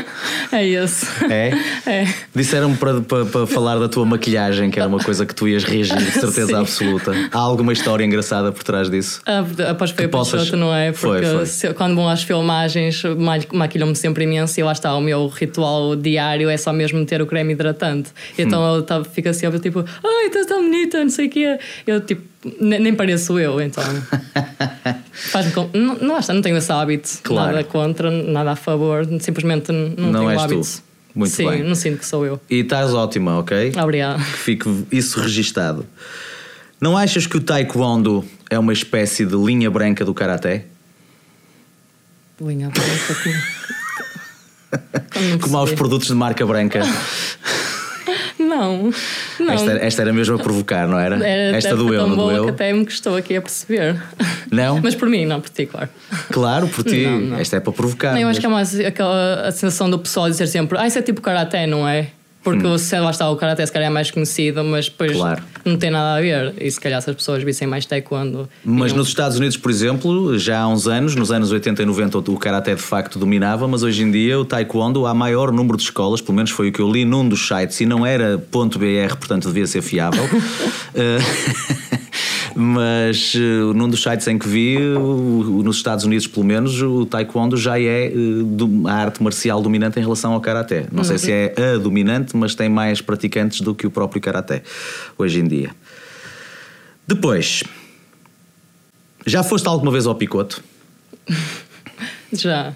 B: é esse.
A: É?
B: É.
A: Disseram-me para, para, para falar da tua maquilhagem, que era uma coisa que tu ias reagir de certeza
B: Sim.
A: absoluta. Há alguma história engraçada por trás disso?
B: Ah, Após foi a
A: possas-
B: Peixoto, não é?
A: Foi,
B: Porque
A: foi.
B: se- quando vão às filmagens, ma- maquilham-me sempre imenso e lá está, o meu ritual diário é só mesmo meter o creme hidratante. Então
A: Hum.
B: ele tá, fica sempre tipo, ai, estás tão bonita, não sei o quê. Eu tipo, nem pareço eu, então. Faz-me com... não, não, não tenho esse hábito.
A: Claro.
B: Nada contra, nada a favor, simplesmente não,
A: Não
B: tenho
A: és
B: o
A: tu.
B: hábito.
A: Muito
B: Sim,
A: bem.
B: não sinto que sou eu.
A: E estás ótima, ok?
B: Obrigada.
A: Que fique isso registado. Não achas que o Taekwondo é uma espécie de linha branca do Karaté?
B: Linha branca como.
A: Aos produtos de marca branca.
B: Não, não.
A: Esta, esta era mesmo a provocar, não era?
B: Era
A: esta doeu, não
B: boa
A: doeu?
B: que até me estou aqui a perceber.
A: Não?
B: Mas por mim, não por ti, claro.
A: Claro, por ti.
B: Não, não.
A: Esta é para provocar.
B: Não, eu acho que é mais aquela a sensação do pessoal dizer sempre ah, isso é tipo karaté, não é? Porque se lá está o karaté, se calhar é mais conhecido, mas depois
A: Hum. Claro.
B: não tem nada a ver. E se calhar se as pessoas vissem mais taekwondo.
A: Mas
B: iam-
A: nos Estados Unidos, por exemplo, já há uns anos, nos anos 80 e 90, o Karaté de facto dominava, mas hoje em dia o Taekwondo há maior número de escolas, pelo menos foi o que eu li num dos sites, e não era .br, portanto devia ser fiável. Eh, mas eh, num dos sites em que vi, nos Estados Unidos pelo menos, o Taekwondo já é eh, do- a arte marcial dominante em relação ao Karaté. Não sei se é a dominante, mas tem mais praticantes do que o próprio Karaté hoje em dia. Depois, já foste alguma vez ao picoto?
B: Já.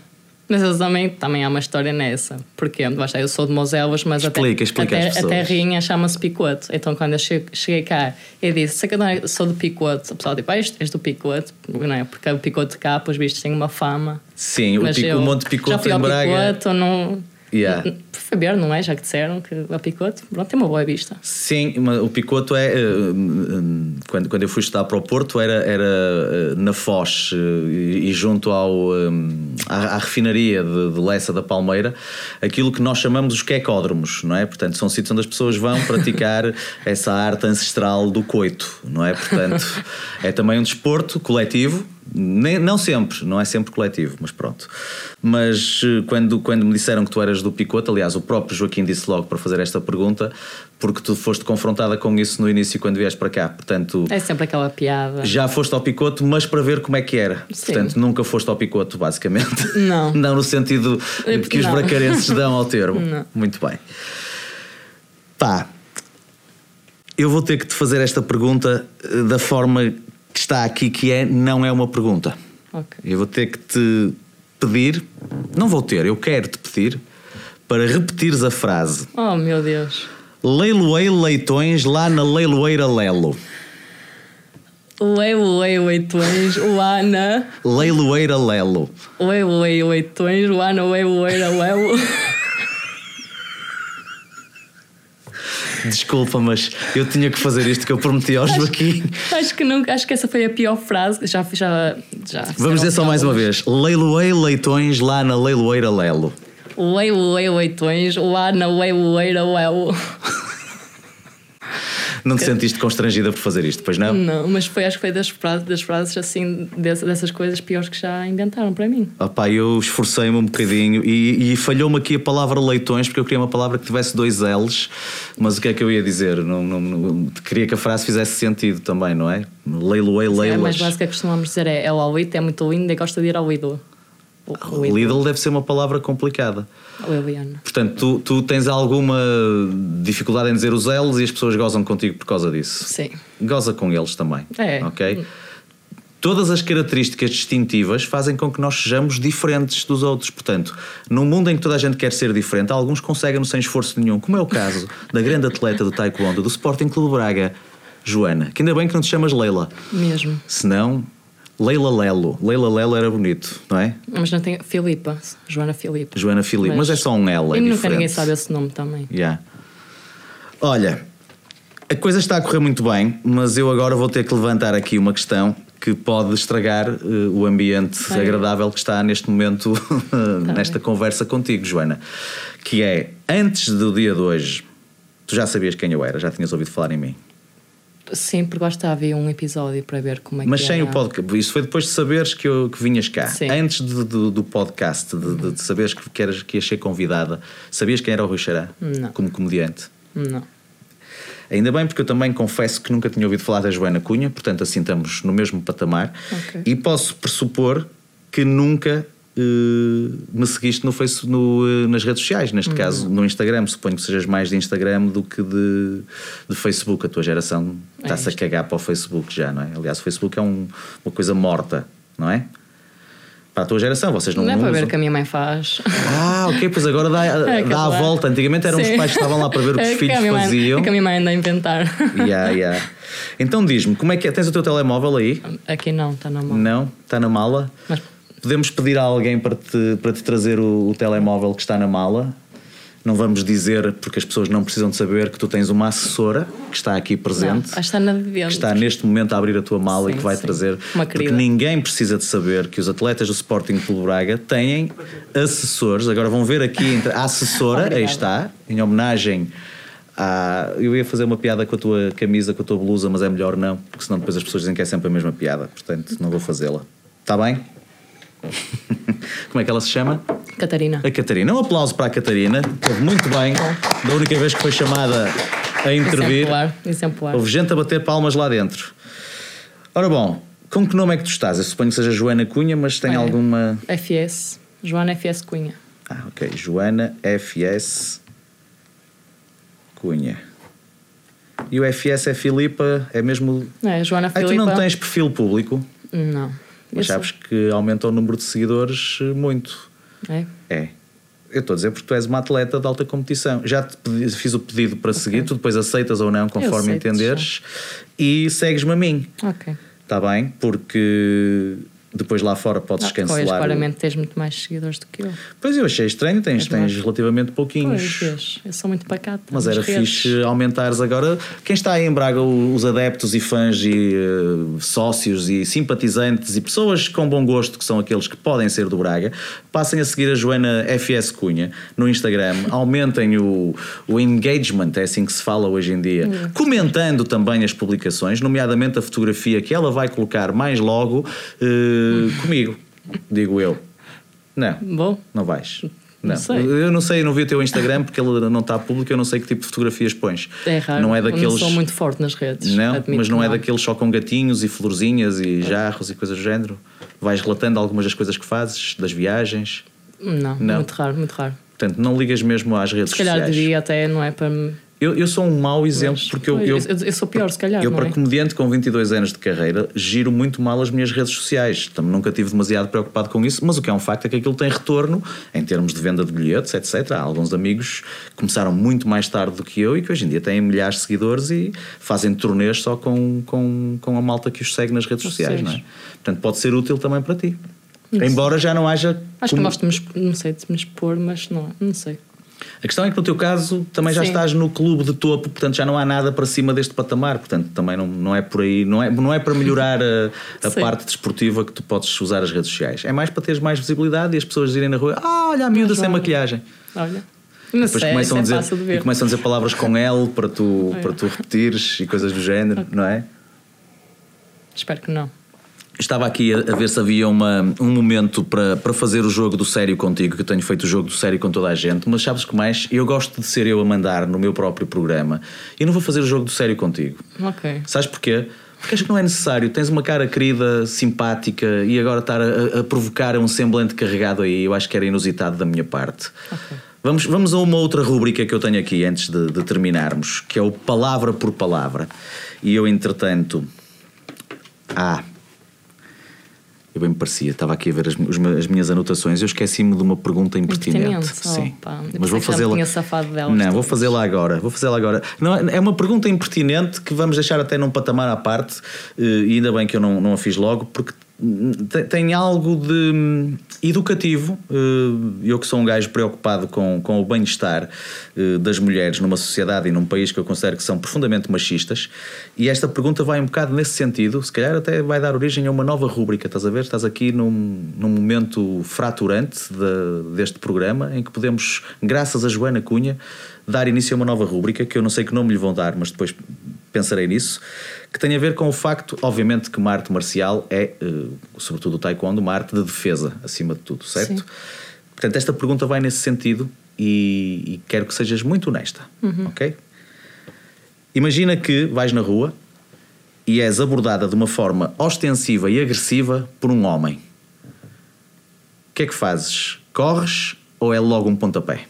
B: Mas eles também, também há uma história nessa. Porque, eu sou de Moselvas, mas
A: Explica,
B: até,
A: explica
B: até a terrinha chama-se Picote. Então quando eu che- cheguei cá, eu disse, sei que eu não é- sou do Picote. O pessoal tipo, ah, és do Picote. Não é? Porque o Picote de cá, pelos vistos, tem uma fama.
A: Sim, o,
B: Mas
A: pico,
B: eu
A: o Monte
B: já
A: Picoto
B: fui
A: em
B: ao
A: Braga.
B: Picote, ou não...
A: Yeah.
B: Por saber, não é? Já que disseram que a Picote, pronto, tem uma boa vista.
A: Sim, mas o Picoto é. eh, hum, Quando, quando eu fui estudar para o Porto, era, era eh, na Foz eh, e, junto ao, hum, à, à refinaria de, de Lessa da Palmeira, aquilo que nós chamamos os quecódromos, não é? Portanto, são sítios onde as pessoas vão praticar essa arte ancestral do coito, não é? Portanto, é também um desporto coletivo, Nem, não sempre, não é sempre coletivo, mas pronto. Mas eh, quando, quando me disseram que tu eras do Picoto, aliás, o próprio Joaquim disse logo para fazer esta pergunta, porque tu foste confrontada com isso no início quando vieste para cá. Portanto,
B: É sempre aquela piada.
A: já foste ao Picoto, mas para ver como é que era.
B: Sim.
A: Portanto, nunca foste ao Picoto, basicamente.
B: Não.
A: não no sentido que os
B: Não.
A: bracarenses dão ao termo.
B: Não.
A: Muito bem. Pá, eu vou ter que te fazer esta pergunta eh, da forma que está aqui, que é não é uma pergunta.
B: Ok.
A: Eu vou ter que te pedir, não vou ter, eu quero te pedir para repetires a frase.
B: Oh meu Deus.
A: Leiloei leitões lá na leiloeira Lelo.
B: Ué, oitões, o Ana.
A: Leiloeira Lelo.
B: Ué, ué, oitões, o Ana, ué,
A: Desculpa, mas eu tinha que fazer isto que eu prometi ao Joaquim.
B: Acho que nunca, acho que essa foi a pior frase. Já, já, já.
A: Vamos dizer só mais uma vez. Leiloei leitões lá na leiloeira Lelo.
B: Ué, ué, oitões, o Ana, ué, ué, ué.
A: Não te sentiste constrangida por fazer isto, pois não?
B: Não, mas foi, acho que foi das frases, das frases assim, dessas, coisas piores que já inventaram para mim.
A: Opá, eu esforcei-me um bocadinho e, e falhou-me aqui a palavra leitões porque eu queria uma palavra que tivesse dois L's, mas o que é que eu ia dizer? Não, não- não- queria que a frase fizesse sentido também, não é? Leiloei
B: É, a mais
A: leilas.
B: básica que costumamos dizer é: é o é muito lindo e gosta de ir ao Lidl. O- o
A: Lidl deve ser uma palavra complicada.
B: O Liliana.
A: Portanto, tu, tu tens alguma dificuldade em dizer os L's e as pessoas gozam contigo por causa disso.
B: Sim.
A: Goza com eles também.
B: É.
A: Ok? Todas as características distintivas fazem com que nós sejamos diferentes dos outros. Portanto, num mundo em que toda a gente quer ser diferente, alguns conseguem sem esforço nenhum, como é o caso da grande atleta do Taekwondo do Sporting Clube Braga, Joana, que ainda bem que não te chamas Leila.
B: Mesmo.
A: Senão, Leila Lelo. Leila Lelo era bonito, não é?
B: Mas não tem. Filipa. Joana Filipa.
A: Joana Filipe. Mas, é só um L. É
B: e nunca
A: diferente.
B: ninguém sabe esse nome também.
A: Yeah. Olha, a coisa está a correr muito bem, mas eu agora vou ter que levantar aqui uma questão que pode estragar eh, o ambiente
B: Bem.
A: agradável que está neste momento nesta conversa contigo, Joana. Que é, antes do dia de hoje, tu já sabias quem eu era, já tinhas ouvido falar em mim.
B: Porque lá está, havia um episódio para ver como é
A: Mas
B: que
A: sem
B: era.
A: o podcast. Isso foi depois de saberes que, eu, que vinhas cá.
B: Sim.
A: Antes de- do- do podcast, de, de- de saberes que, que, eras, que ias ser convidada, sabias quem era o Rui Xará?
B: Não.
A: Como comediante?
B: Não.
A: Ainda bem, porque eu também confesso que nunca tinha ouvido falar da Joana Cunha, portanto, assim estamos no mesmo patamar.
B: Ok.
A: E posso pressupor que nunca eh, me seguiste no face, no, eh, nas redes sociais, neste caso no Instagram. Suponho que sejas mais de Instagram do que de, de Facebook. A tua geração está-se a
B: isto.
A: cagar para o Facebook já, não é? Aliás, o Facebook é um- uma coisa morta, não é? Para a tua geração, vocês não,
B: Não, é para ver o que a minha mãe faz.
A: Ah, ok, pois agora dá,
B: É,
A: dá a volta. Antigamente eram os
B: Sim.
A: pais que estavam lá para ver o que os
B: É
A: filhos
B: a minha mãe-
A: faziam.
B: é que a minha mãe anda a inventar.
A: Yeah, yeah. Então diz-me, como é que é? Tens o teu telemóvel aí?
B: Aqui não, está na mão.
A: Não? Está na mala?
B: Mas
A: Podemos pedir a alguém para te, para te trazer o, o telemóvel que está na mala? Não vamos dizer, porque as pessoas não precisam de saber, que tu tens uma assessora que está aqui
B: não,
A: presente.
B: que está na
A: que está neste momento a abrir a tua mala e
B: Sim,
A: que vai
B: sim.
A: trazer.
B: Uma
A: porque
B: querida.
A: ninguém precisa de saber que os atletas do Sporting Clube Braga têm assessores. Agora vão ver aqui entre- a assessora, aí está, em homenagem à. Eu ia fazer uma piada com a tua camisa, com a tua blusa, mas é melhor não, porque senão depois as pessoas dizem que é sempre a mesma piada. Portanto, não vou fazê-la. Está bem? Como é que ela se chama?
B: Catarina.
A: A Catarina. Um aplauso para a Catarina. Esteve muito bem. Da única vez que foi chamada a intervir.
B: Exemplar. Exemplar.
A: Houve gente a bater palmas lá dentro. Ora bom, com que nome é que tu estás? Eu suponho que seja Joana Cunha, mas tem
B: É.
A: alguma.
B: FS. Joana FS Cunha.
A: Ah, ok. Joana FS Cunha. E o FS é Filipa, é mesmo.
B: É, Joana
A: Ah, tu
B: Filipa.
A: não tens perfil público,
B: Não.
A: Mas sabes que aumenta o número de seguidores eh, muito.
B: É.
A: É. Eu estou a dizer porque tu és uma atleta de alta competição. Já te pedi- fiz o pedido para seguir, tu depois aceitas ou não, conforme entenderes, e segues-me a mim.
B: Ok.
A: Está bem? Porque depois lá fora podes
B: Ah, Pois,
A: cancelar. o-
B: claramente tens muito mais seguidores do que eu.
A: Pois eu achei estranho, tens,
B: És
A: tens relativamente pouquinhos.
B: Pois, eu sou muito pacata.
A: Mas era
B: redes.
A: fixe aumentares agora. Quem está aí em Braga, o- os adeptos e fãs e eh, sócios e simpatizantes e pessoas com bom gosto, que são aqueles que podem ser do Braga, passem a seguir a Joana FS Cunha no Instagram, aumentem o, o engagement, é assim que se fala hoje em dia,
B: Hum.
A: comentando também as publicações, nomeadamente a fotografia que ela vai colocar mais logo eh, uh, comigo, digo eu. Não,
B: Bom,
A: não vais.
B: Não
A: Não.
B: sei.
A: Eu não sei, eu não vi o teu Instagram porque ele não está público, eu não sei que tipo de fotografias pões.
B: é raro.
A: Não é
B: Eu
A: daqueles.
B: Não muito forte nas redes.
A: Não, mas não
B: que
A: é daqueles só com gatinhos e florzinhas e jarros e coisas do género. Vais relatando algumas das coisas que fazes, das viagens.
B: Não,
A: Não.
B: muito raro, muito raro.
A: Portanto, não ligas mesmo às redes
B: Se calhar
A: sociais.
B: diria até, não é para.
A: Eu, eu sou um mau exemplo
B: Mas,
A: porque eu, eu,
B: eu, eu sou pior, se calhar.
A: eu para
B: é?
A: comediante com 22 anos de carreira, giro muito mal as minhas redes sociais. Também nunca tive demasiado preocupado com isso, mas o que é um facto é que aquilo tem retorno em termos de venda de bilhetes, etc. Há alguns amigos que começaram muito mais tarde do que eu e que hoje em dia têm milhares de seguidores e fazem turnês só com, com, com a malta que os segue nas redes sociais, não é? Portanto, pode ser útil também para ti. Embora já não haja.
B: Acho que
A: como-
B: de me expor, não sei, de me expor, mas não, não sei.
A: A questão é que no teu caso também já
B: Sim.
A: estás no clube de topo, portanto já não há nada para cima deste patamar, portanto também não, não é por aí, não é, não é para melhorar a, a parte desportiva que tu podes usar as redes sociais. É mais para teres mais visibilidade e as pessoas irem na rua, ah, olha a miúda sem
B: vale.
A: maquilhagem.
B: Olha. Não
A: Depois
B: sei,
A: começam, a
B: é
A: dizer,
B: fácil de
A: e começam a dizer palavras com L para tu,
B: É.
A: para tu repetires e coisas do género, não é?
B: Espero que não.
A: Estava aqui a, ver se havia uma, um momento para, para fazer o jogo do sério contigo, que eu tenho feito o jogo do sério com toda a gente, mas sabes que mais? Eu gosto de ser eu a mandar no meu próprio programa e não vou fazer o jogo do sério contigo.
B: Ok.
A: Sabes porquê? Porque acho que não é necessário. Tens uma cara querida, simpática e agora estar a, a provocar um semblante carregado aí, eu acho que era inusitado da minha parte. Vamos, vamos a uma outra rúbrica que eu tenho aqui antes de, de terminarmos, que é o palavra por palavra. E eu, entretanto. Ah, eu bem me parecia, estava aqui a ver as, as minhas anotações. Eu esqueci-me de uma pergunta impertinente.
B: Impertinente?
A: Sim,
B: Opa,
A: mas vou fazê-la.
B: delas
A: Não, vou fazê-la agora. Vou fazê-la agora. Não, é uma pergunta impertinente que vamos deixar até num patamar à parte. eh, E ainda bem que eu não, não a fiz logo, porque tem, algo de hum, educativo. eh, Eu que sou um gajo preocupado com, com o bem-estar eh, das mulheres numa sociedade e num país que eu considero que são profundamente machistas. E esta pergunta vai um bocado nesse sentido. Se calhar até vai dar origem a uma nova rúbrica. Estás a ver? Estás aqui num, num momento fraturante de- deste programa em que podemos, graças a Joana Cunha, dar início a uma nova rúbrica que eu não sei que nome lhe vão dar, mas depois pensarei nisso, que tem a ver com o facto, obviamente, que uma arte marcial é, eh, sobretudo o taekwondo, uma arte de defesa, acima de tudo, certo?
B: Sim.
A: Portanto, esta pergunta vai nesse sentido e, e quero que sejas muito honesta, ok? Imagina que vais na rua e és abordada de uma forma ostensiva e agressiva por um homem. O que é que fazes? Corres ou é logo um pontapé?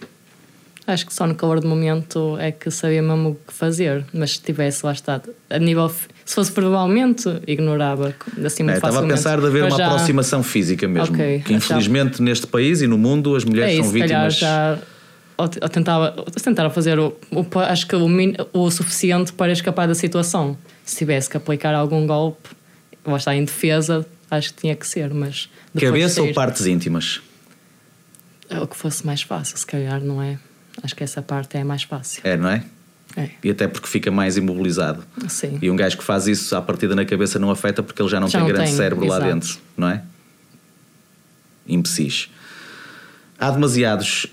B: Acho que só no calor do momento é que sabia mesmo o que fazer, mas se tivesse lá estado a nível. Se fosse verbalmente, ignorava assim
A: É,
B: muito
A: estava a pensar de haver
B: Mas
A: uma
B: já-
A: aproximação física mesmo.
B: Ok,
A: que infelizmente neste país e no mundo as mulheres
B: É isso,
A: são vítimas.
B: já. Ou, ou tentava, ou tentava fazer o, o- acho que o, o suficiente para escapar da situação. Se tivesse que aplicar algum golpe, ou estar em defesa, acho que tinha que ser, mas.
A: Cabeça ou partes íntimas?
B: É o que fosse mais fácil, se calhar, não é? Acho que essa parte é mais fácil.
A: É, não é?
B: É,
A: E até porque fica mais imobilizado.
B: sim.
A: E um gajo que faz isso à partida na cabeça não afeta porque ele já não
B: Já
A: tem
B: não
A: grande
B: tem,
A: cérebro lá
B: exato.
A: dentro, não é? Imbecis. Há demasiados.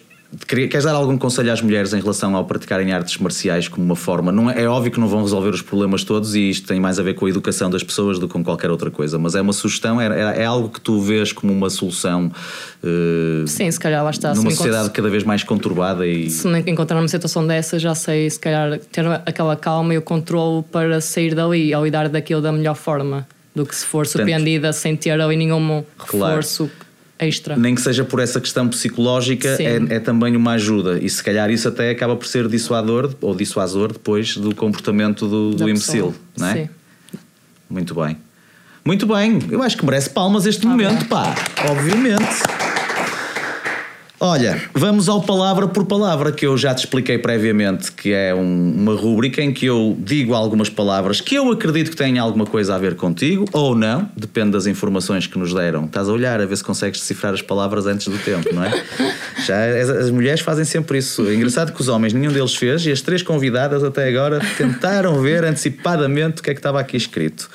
A: Queres dar algum conselho às mulheres em relação ao praticarem artes marciais como uma forma? Não é, é óbvio que não vão resolver os problemas todos e isto tem mais a ver com a educação das pessoas do que com qualquer outra coisa, mas é uma sugestão, é, é- é algo que tu vês como uma solução eh,
B: Sim, se calhar lá está.
A: numa sociedade cada vez mais conturbada e
B: Se encontrar numa situação dessa, já sei, se calhar, ter aquela calma e o controle para sair dali ou lidar daquilo da melhor forma do que se for surpreendida sem ter ali nenhum
A: Claro.
B: Extra.
A: nem que seja por essa questão psicológica, é, é também uma ajuda. E se calhar isso até acaba por ser dissuador ou dissuasor depois do comportamento do, do
B: da
A: imbecil,
B: pessoa.
A: não é?
B: Sim.
A: Muito bem. Muito bem, eu acho que merece palmas este momento, pá, obviamente. Olha, vamos ao palavra por palavra, que eu já te expliquei previamente, que é um- uma rúbrica em que eu digo algumas palavras que eu acredito que têm alguma coisa a ver contigo, ou não, depende das informações que nos deram. Estás a olhar a ver se consegues decifrar as palavras antes do tempo, não é? Já as, as mulheres fazem sempre isso. É engraçado que os homens, nenhum deles fez, e as três convidadas até agora tentaram ver antecipadamente o que é que estava aqui escrito.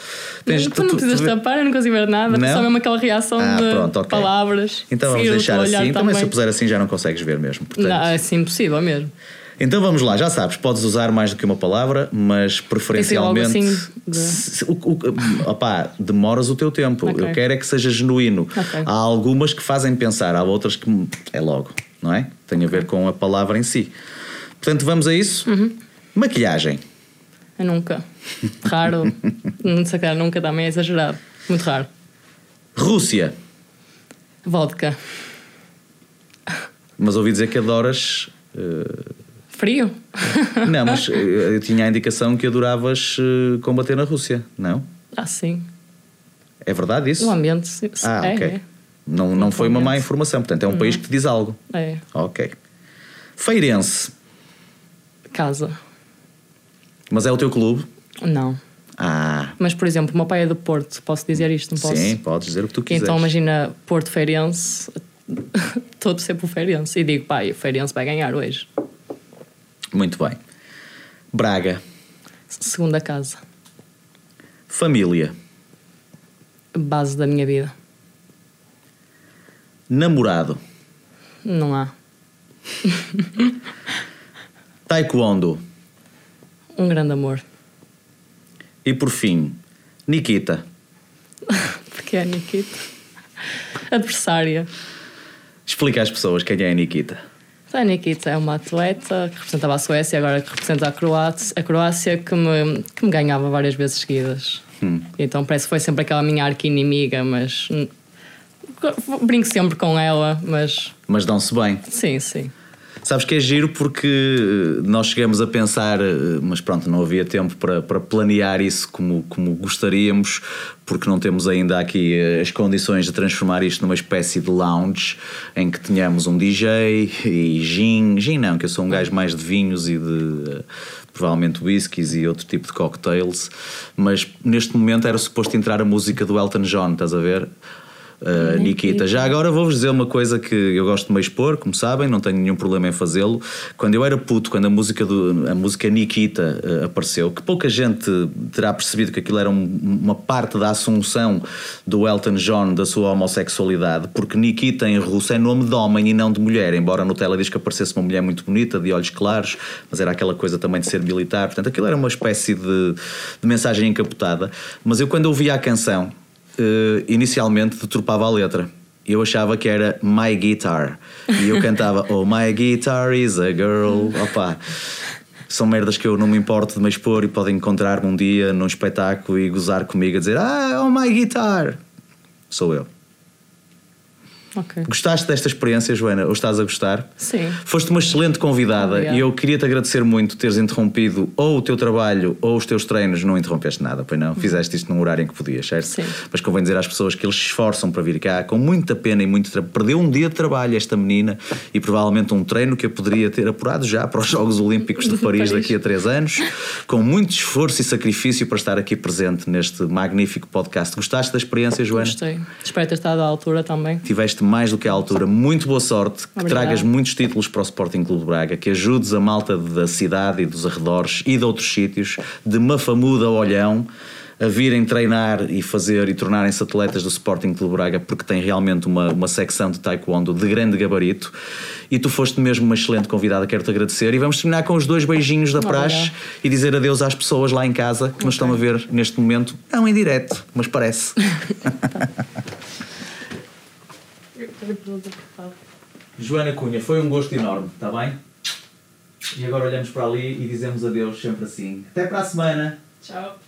A: Tens-
B: tu, não precisas tapar, eu não consigo ver nada,
A: Não?
B: só mesmo aquela reação
A: Ah,
B: de
A: pronto, ok.
B: palavras.
A: Então vamos deixar assim. Também se eu puser assim já não consegues ver mesmo. portanto.
B: Não, é assim impossível mesmo.
A: Então vamos lá, já sabes, podes usar mais do que uma palavra, mas preferencialmente.
B: Assim, de-
A: se- o- o- opá, demoras o teu tempo.
B: Ok.
A: Eu quero é que seja genuíno.
B: Ok.
A: Há algumas que fazem pensar, há outras que é logo, não é? Tem a ver com a palavra em si. Portanto, vamos a isso.
B: Uhum.
A: Maquilhagem.
B: Eu nunca. Raro. Não sei, cara, nunca também é exagerado. Muito raro.
A: Rússia.
B: Vodka.
A: Mas ouvi dizer que adoras. eh,
B: Frio?
A: Não, mas eh, eu tinha a indicação que adoravas eh, combater na Rússia, não?
B: Ah, sim.
A: É verdade isso?
B: O ambiente. sim.
A: Ah,
B: é,
A: ok. Não, não foi uma má informação, portanto é um país que te diz algo.
B: é. é.
A: Ok. Feirense.
B: Casa.
A: Mas é o teu clube?
B: Não.
A: Ah,
B: Mas, por exemplo, o meu pai é do Porto. Posso dizer isto? Não posso?
A: sim, podes dizer o que tu quiseres.
B: Então imagina Porto Feirense, todo sempre o Feirense. E digo, pai, o Feirense vai ganhar hoje.
A: Muito bem. Braga.
B: Segunda casa.
A: Família.
B: Base da minha vida.
A: Namorado.
B: Não há.
A: Taekwondo.
B: Um grande amor.
A: E por fim, Nikita.
B: Porque é a Nikita. Adversária.
A: Explica às pessoas quem é a Nikita.
B: A Nikita é uma atleta que representava a Suécia, agora que representa a Croácia, a Croácia que, me, que me ganhava várias vezes seguidas. Então parece que foi sempre aquela minha arqui-inimiga, mas. hum, Brinco sempre com ela, mas
A: Mas dão-se bem.
B: sim, sim.
A: Sabes que é giro porque eh, nós chegamos a pensar, eh, mas pronto, não havia tempo para, para planear isso como, como gostaríamos, porque não temos ainda aqui eh, as condições de transformar isto numa espécie de lounge em que tenhamos um DJ e gin. Gin não, que eu sou um gajo mais de vinhos e de provavelmente whiskies e outro tipo de cocktails, mas neste momento era suposto entrar a música do Elton John, estás a ver? Uh, Nikita. Já agora vou-vos dizer uma coisa que eu gosto de me expor, como sabem, não tenho nenhum problema em fazê-lo. Quando eu era puto, quando a música, do, a música Nikita uh, apareceu, que pouca gente terá percebido que aquilo era um- uma parte da assunção do Elton John da sua homossexualidade, porque Nikita em russo é nome de homem e não de mulher, embora no tela diz que aparecesse uma mulher muito bonita, de olhos claros, mas era aquela coisa também de ser militar, portanto aquilo era uma espécie de, de mensagem encapotada. Mas eu, quando ouvia a canção, eh, inicialmente deturpava a letra. Eu achava que era My Guitar. E eu cantava Oh, my guitar is a girl. Opa, são merdas que eu não me importo de me expor e podem encontrar-me um dia num espetáculo e gozar comigo a dizer Ah, oh, my guitar. Sou eu.
B: Ok.
A: Gostaste desta experiência, Joana? Ou estás a gostar?
B: Sim.
A: Foste uma excelente convidada e eu queria-te agradecer muito teres interrompido ou o teu trabalho ou os teus treinos. Não interrompeste nada, pois não? Fizeste isto num horário em que podias, certo?
B: Sim.
A: Mas convém dizer às pessoas que eles se esforçam para vir cá com muita pena e muito trabalho. Perdeu um dia de trabalho esta menina e provavelmente um treino que eu poderia ter apurado já para os Jogos Olímpicos de Paris,
B: Paris.
A: daqui a três anos, com muito esforço e sacrifício para estar aqui presente neste magnífico podcast. Gostaste da experiência, Joana?
B: Gostei. Espero ter estado à altura também.
A: Tiveste mais do que à altura. Muito boa sorte, que
B: Obrigada.
A: tragas muitos títulos para o Sporting Clube de Braga, que ajudes a malta da cidade e dos arredores e de outros sítios, de Mafamuda a Olhão, a virem treinar e fazer e tornarem-se atletas do Sporting Clube de Braga, porque tem realmente uma, uma secção de taekwondo de grande gabarito. E tu foste mesmo uma excelente convidada, quero-te agradecer. E vamos terminar com os dois beijinhos da praxe
B: Obrigada.
A: e dizer adeus às pessoas lá em casa que nos estão a ver neste momento. Não em direto, mas parece. Joana Cunha, foi um gosto enorme, está bem? E agora olhamos para ali e dizemos adeus sempre assim. Até para a semana!
B: Tchau!